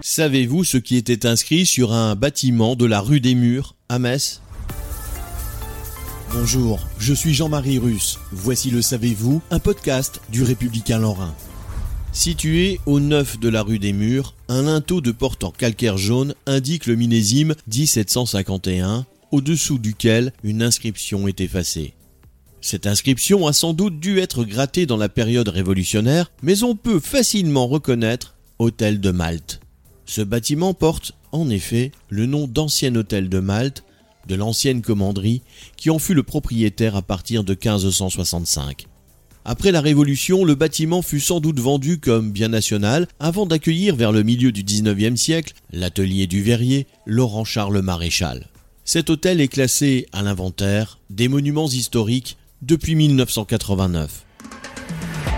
Savez-vous ce qui était inscrit sur un bâtiment de la rue des Murs, à Metz? Bonjour, je suis Jean-Marie Russe. Voici le Savez-vous, un podcast du Républicain Lorrain. Situé au 9 de la rue des Murs, un linteau de porte en calcaire jaune indique le millésime 1751, au-dessous duquel une inscription est effacée. Cette inscription a sans doute dû être grattée dans la période révolutionnaire, mais on peut facilement reconnaître Hôtel de Malte. Ce bâtiment porte, en effet, le nom d'ancien hôtel de Malte, de l'ancienne commanderie, qui en fut le propriétaire à partir de 1565. Après la Révolution, le bâtiment fut sans doute vendu comme bien national avant d'accueillir vers le milieu du XIXe siècle l'atelier du verrier Laurent Charles Maréchal. Cet hôtel est classé à l'inventaire des monuments historiques depuis 1989.